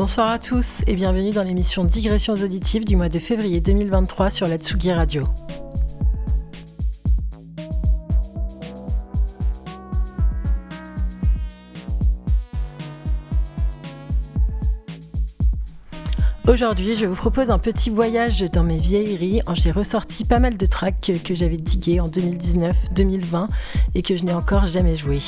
Bonsoir à tous et bienvenue dans l'émission Digressions auditives du mois de février 2023 sur la Tsugi Radio. Aujourd'hui, je vous propose un petit voyage dans mes vieilleries. J'ai ressorti pas mal de tracks que j'avais digués en 2019, 2020 et que je n'ai encore jamais joué.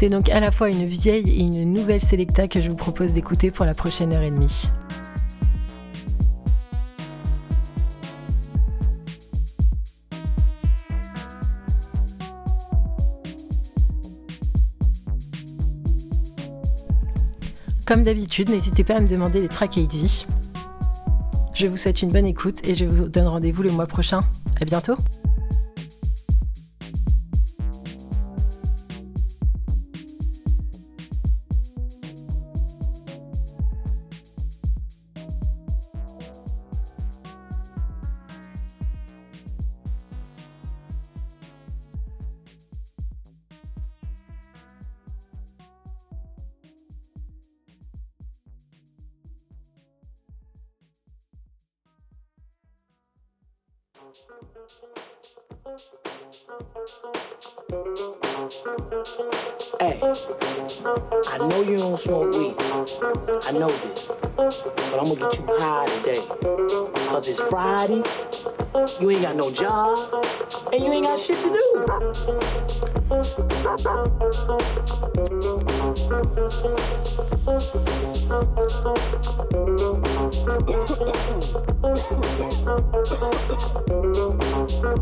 C'est donc à la fois une vieille et une nouvelle Selecta que je vous propose d'écouter pour la prochaine heure et demie. Comme d'habitude, n'hésitez pas à me demander les tracks ID. Je vous souhaite une bonne écoute et je vous donne rendez-vous le mois prochain. À bientôt! Hey, I know you don't smoke weed. I know this. But I'm gonna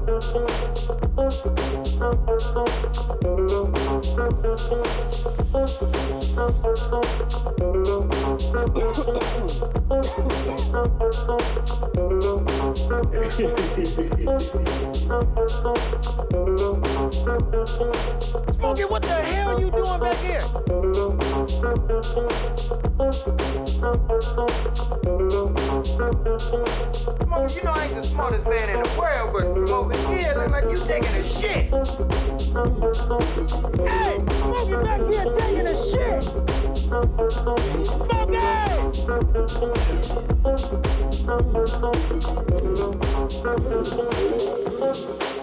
get you high today. Cause it's Friday, you ain't got no job, and you ain't got shit to Smokey, what the hell you doing back here? Smokey, you know I ain't the smartest man in the world, but over here, look like you taking a shit. Hey, Smokey back here taking a shit. do.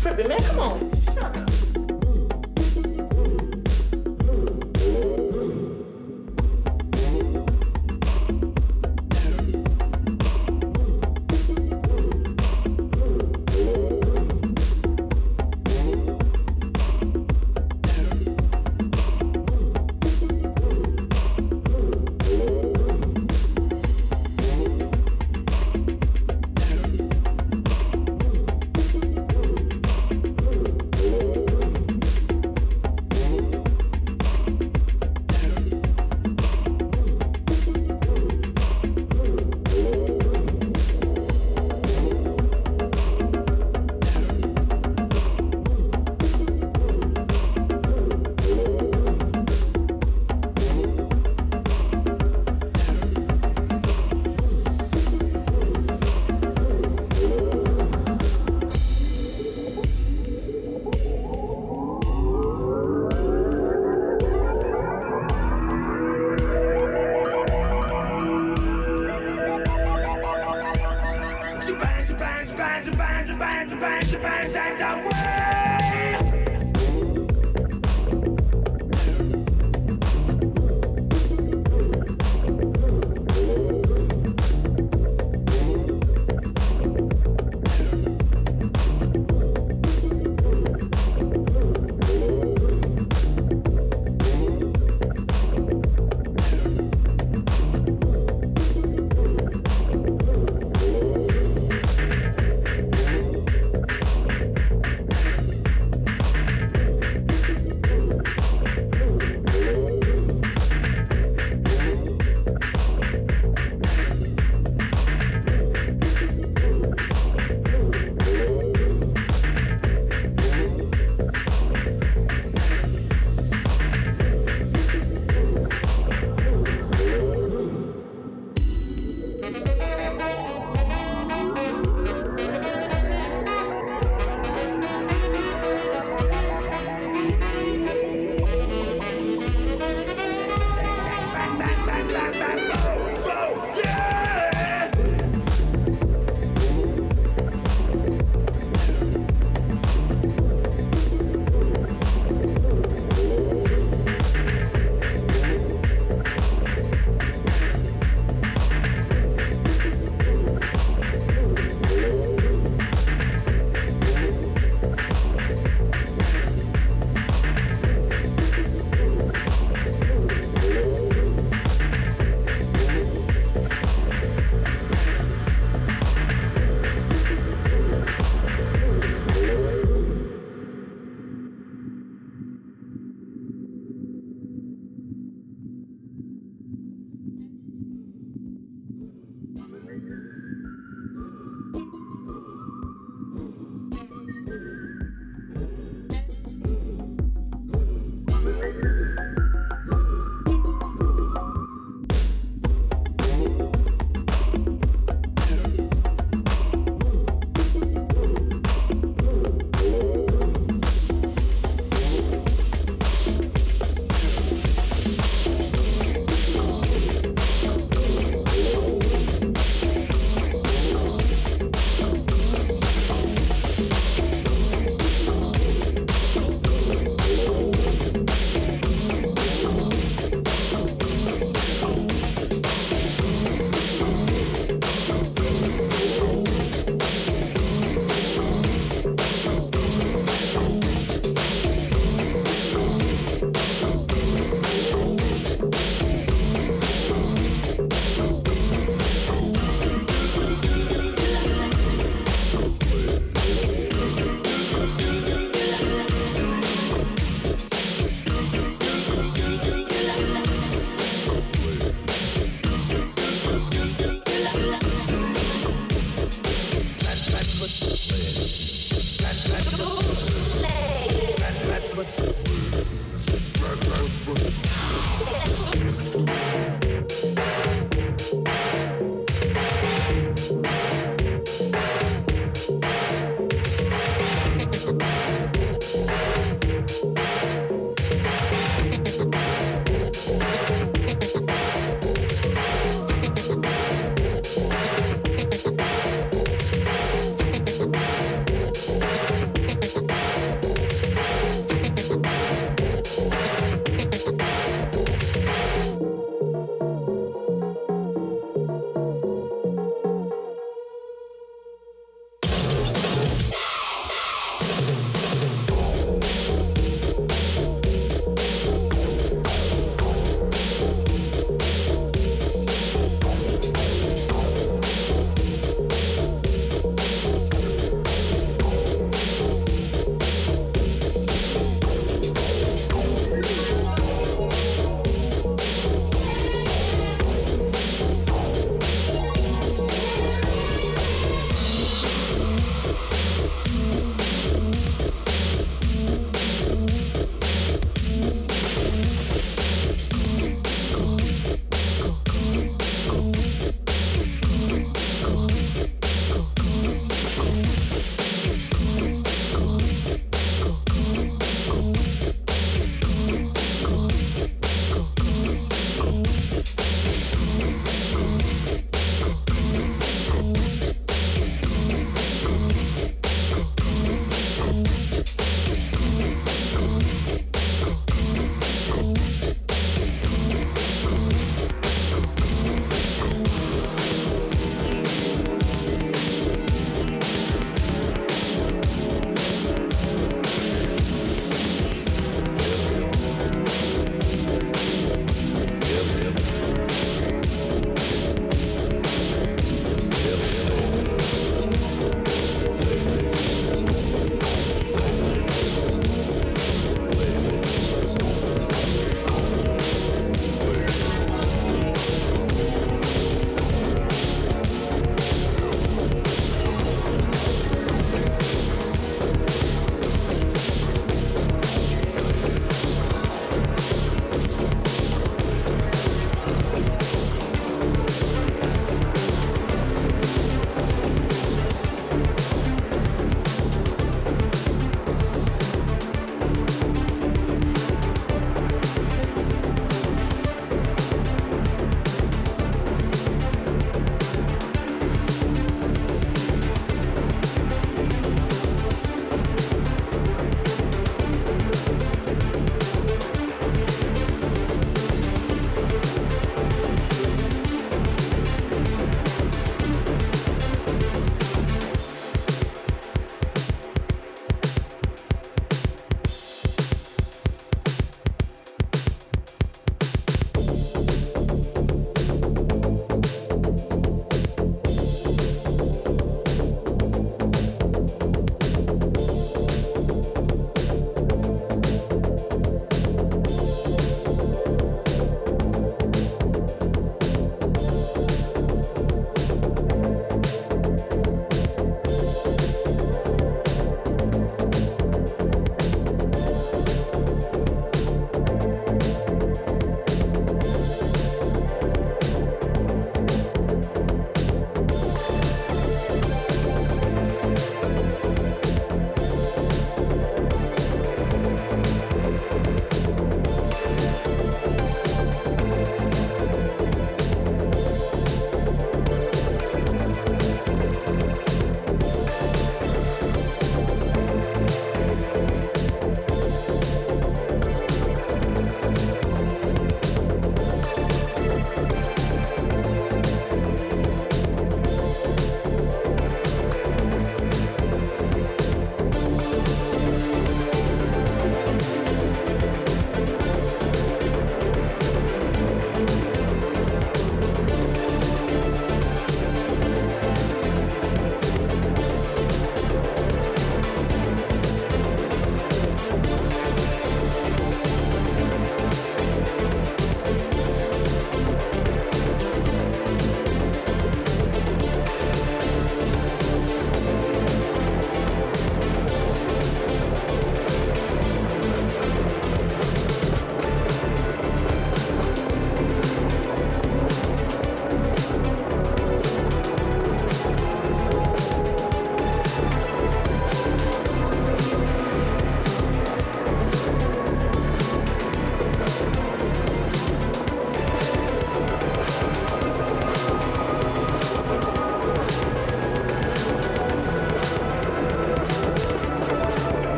Tripping, man, come on. 扮猪，扮猪，扮猪，扮猪，扮蛋到位。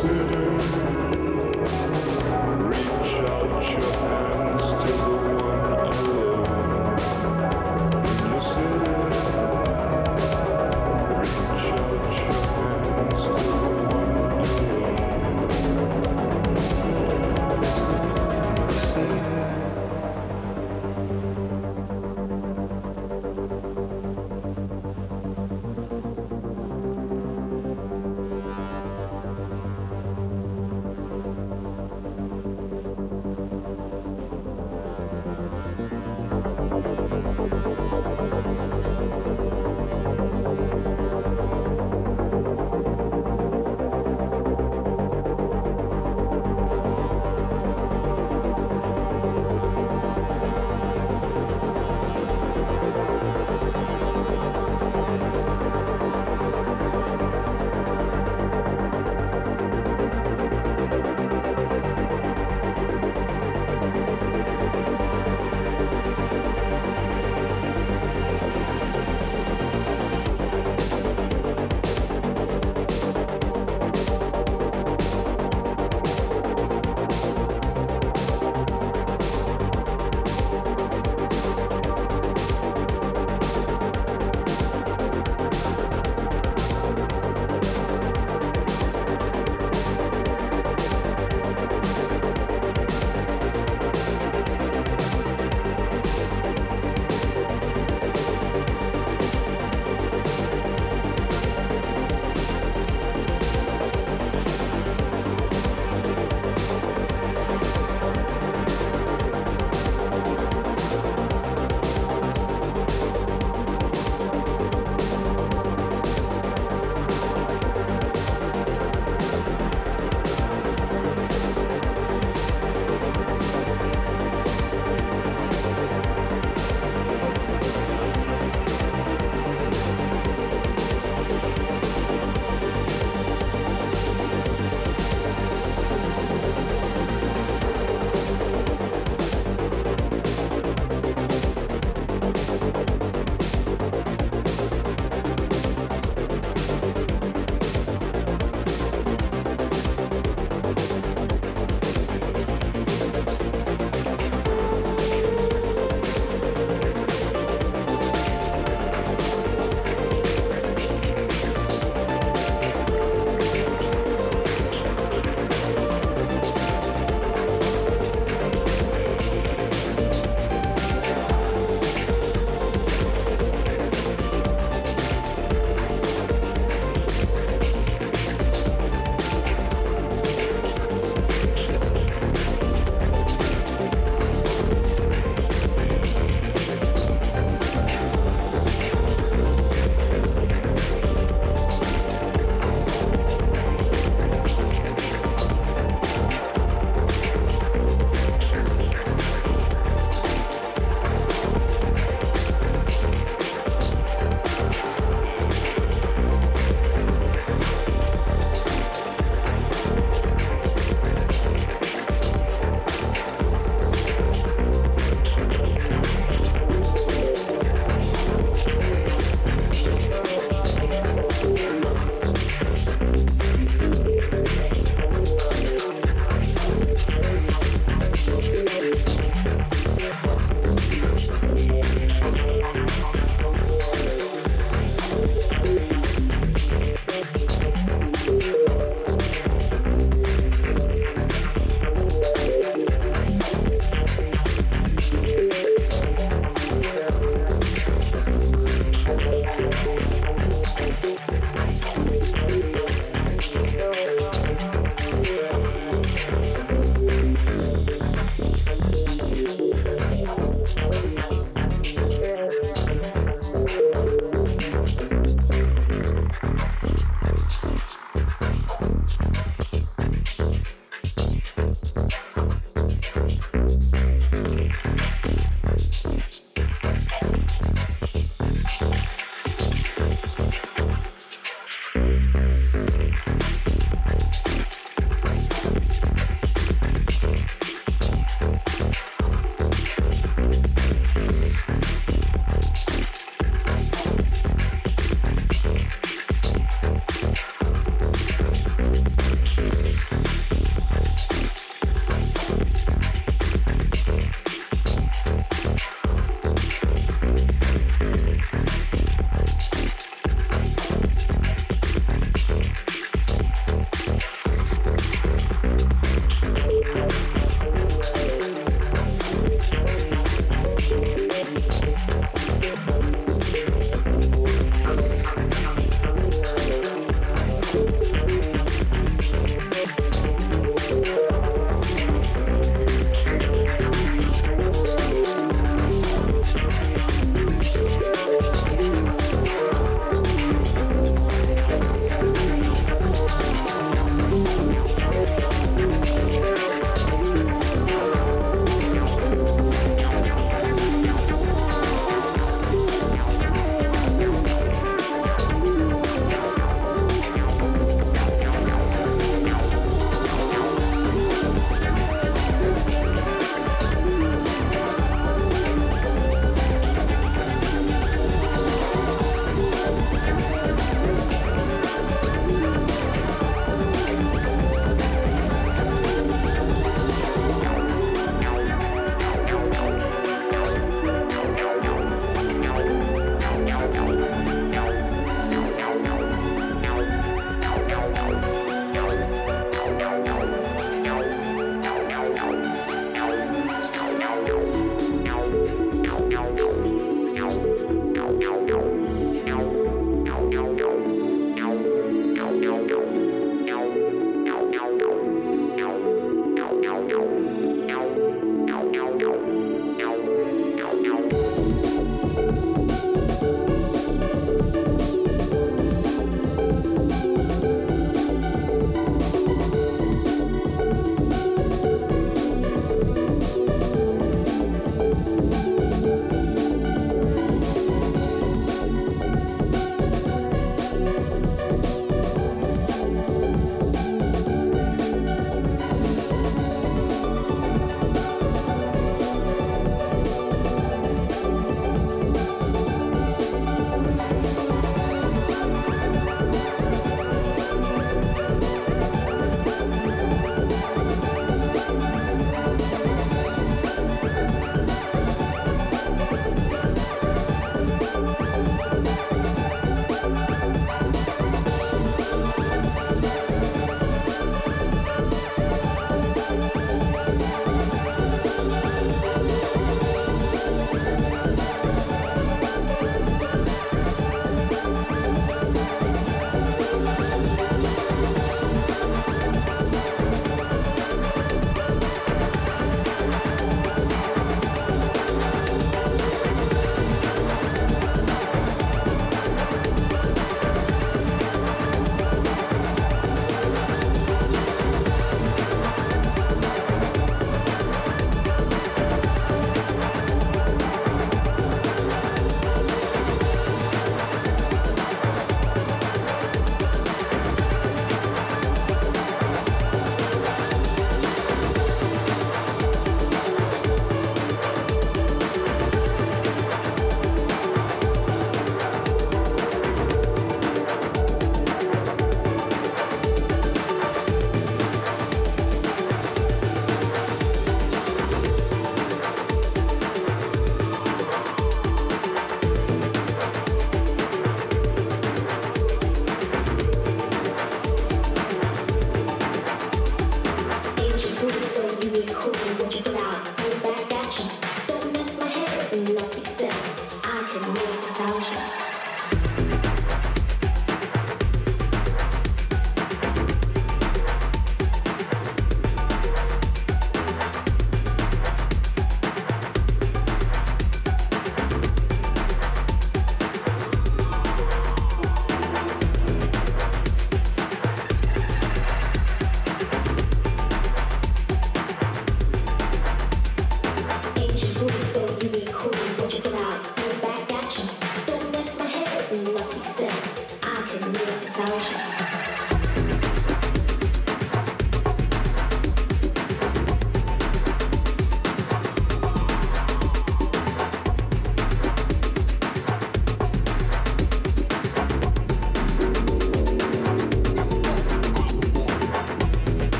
city.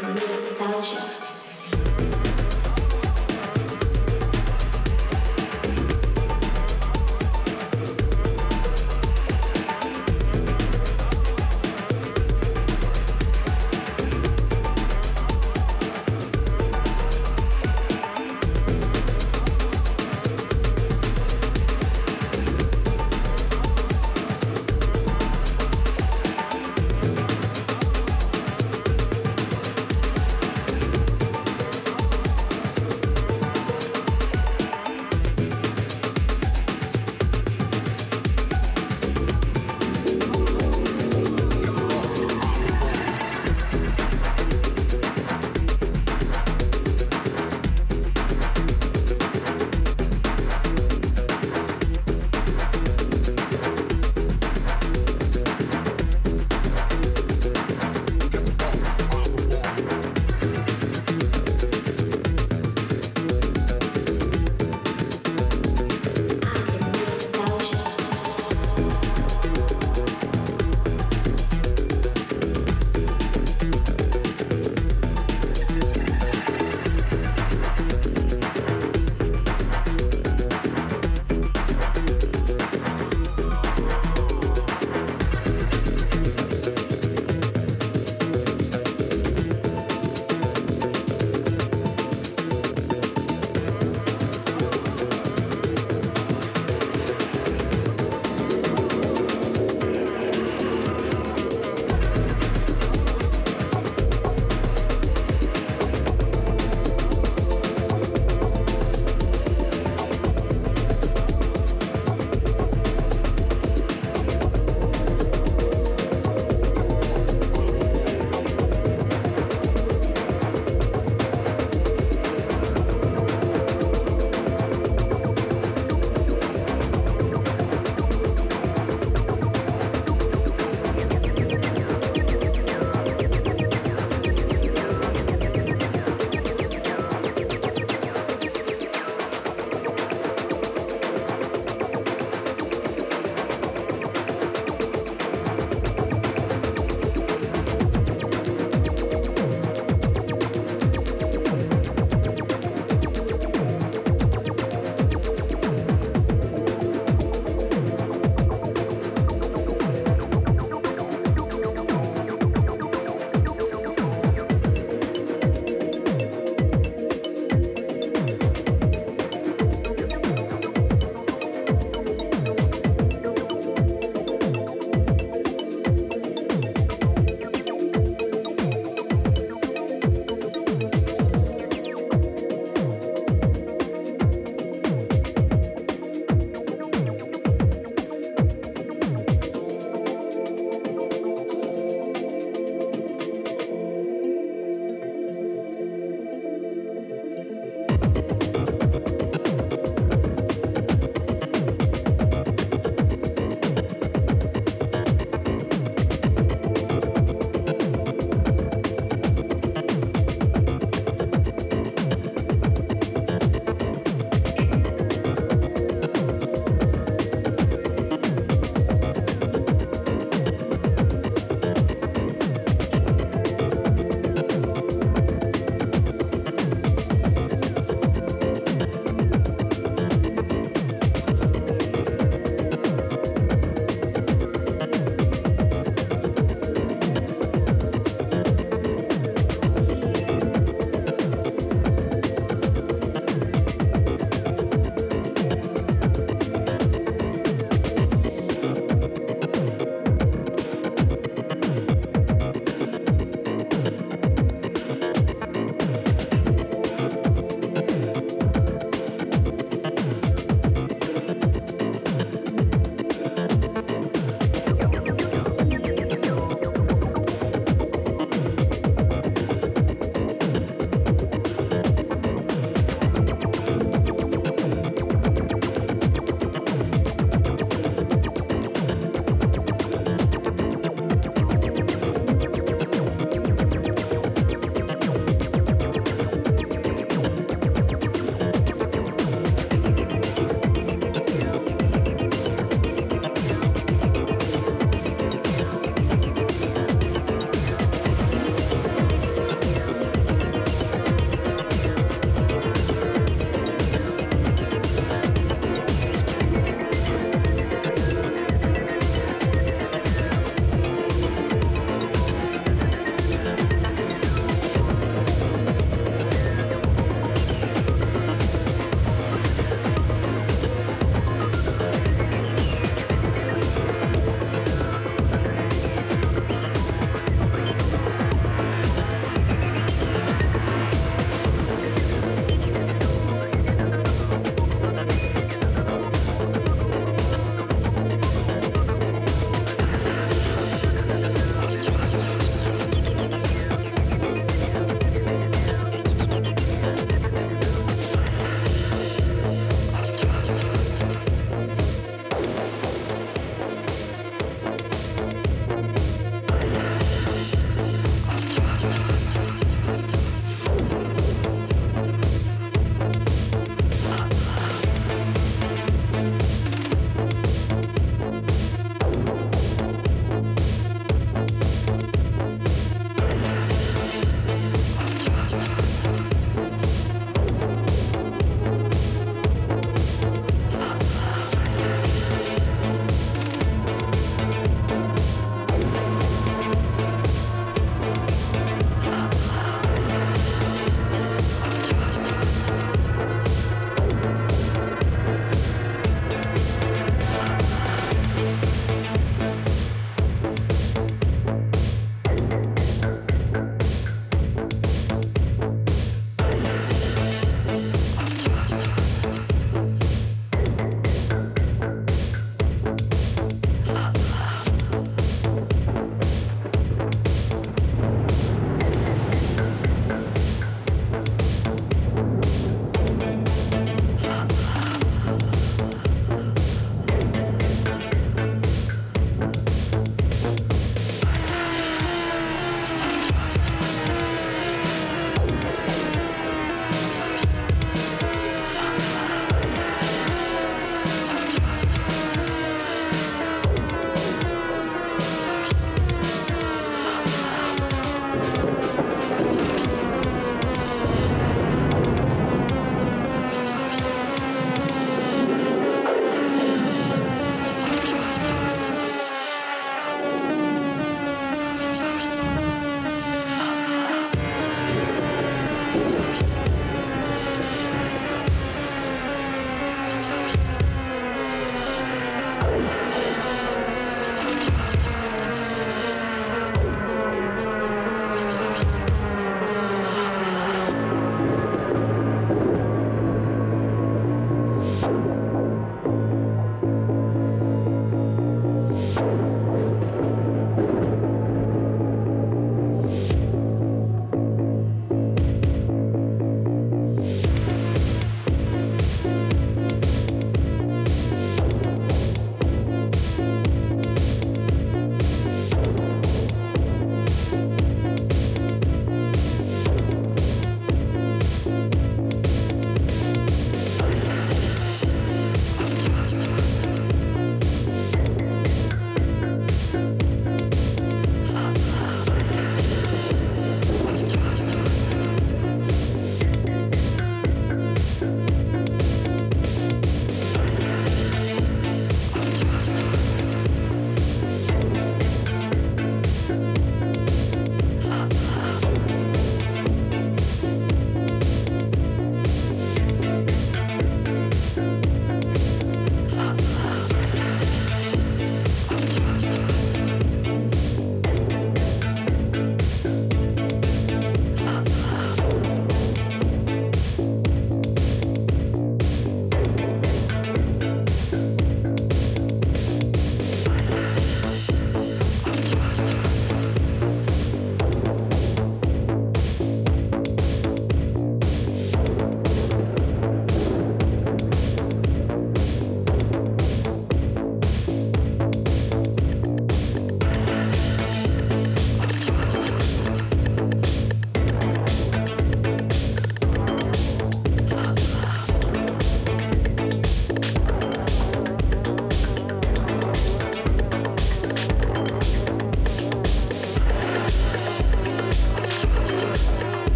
Without you.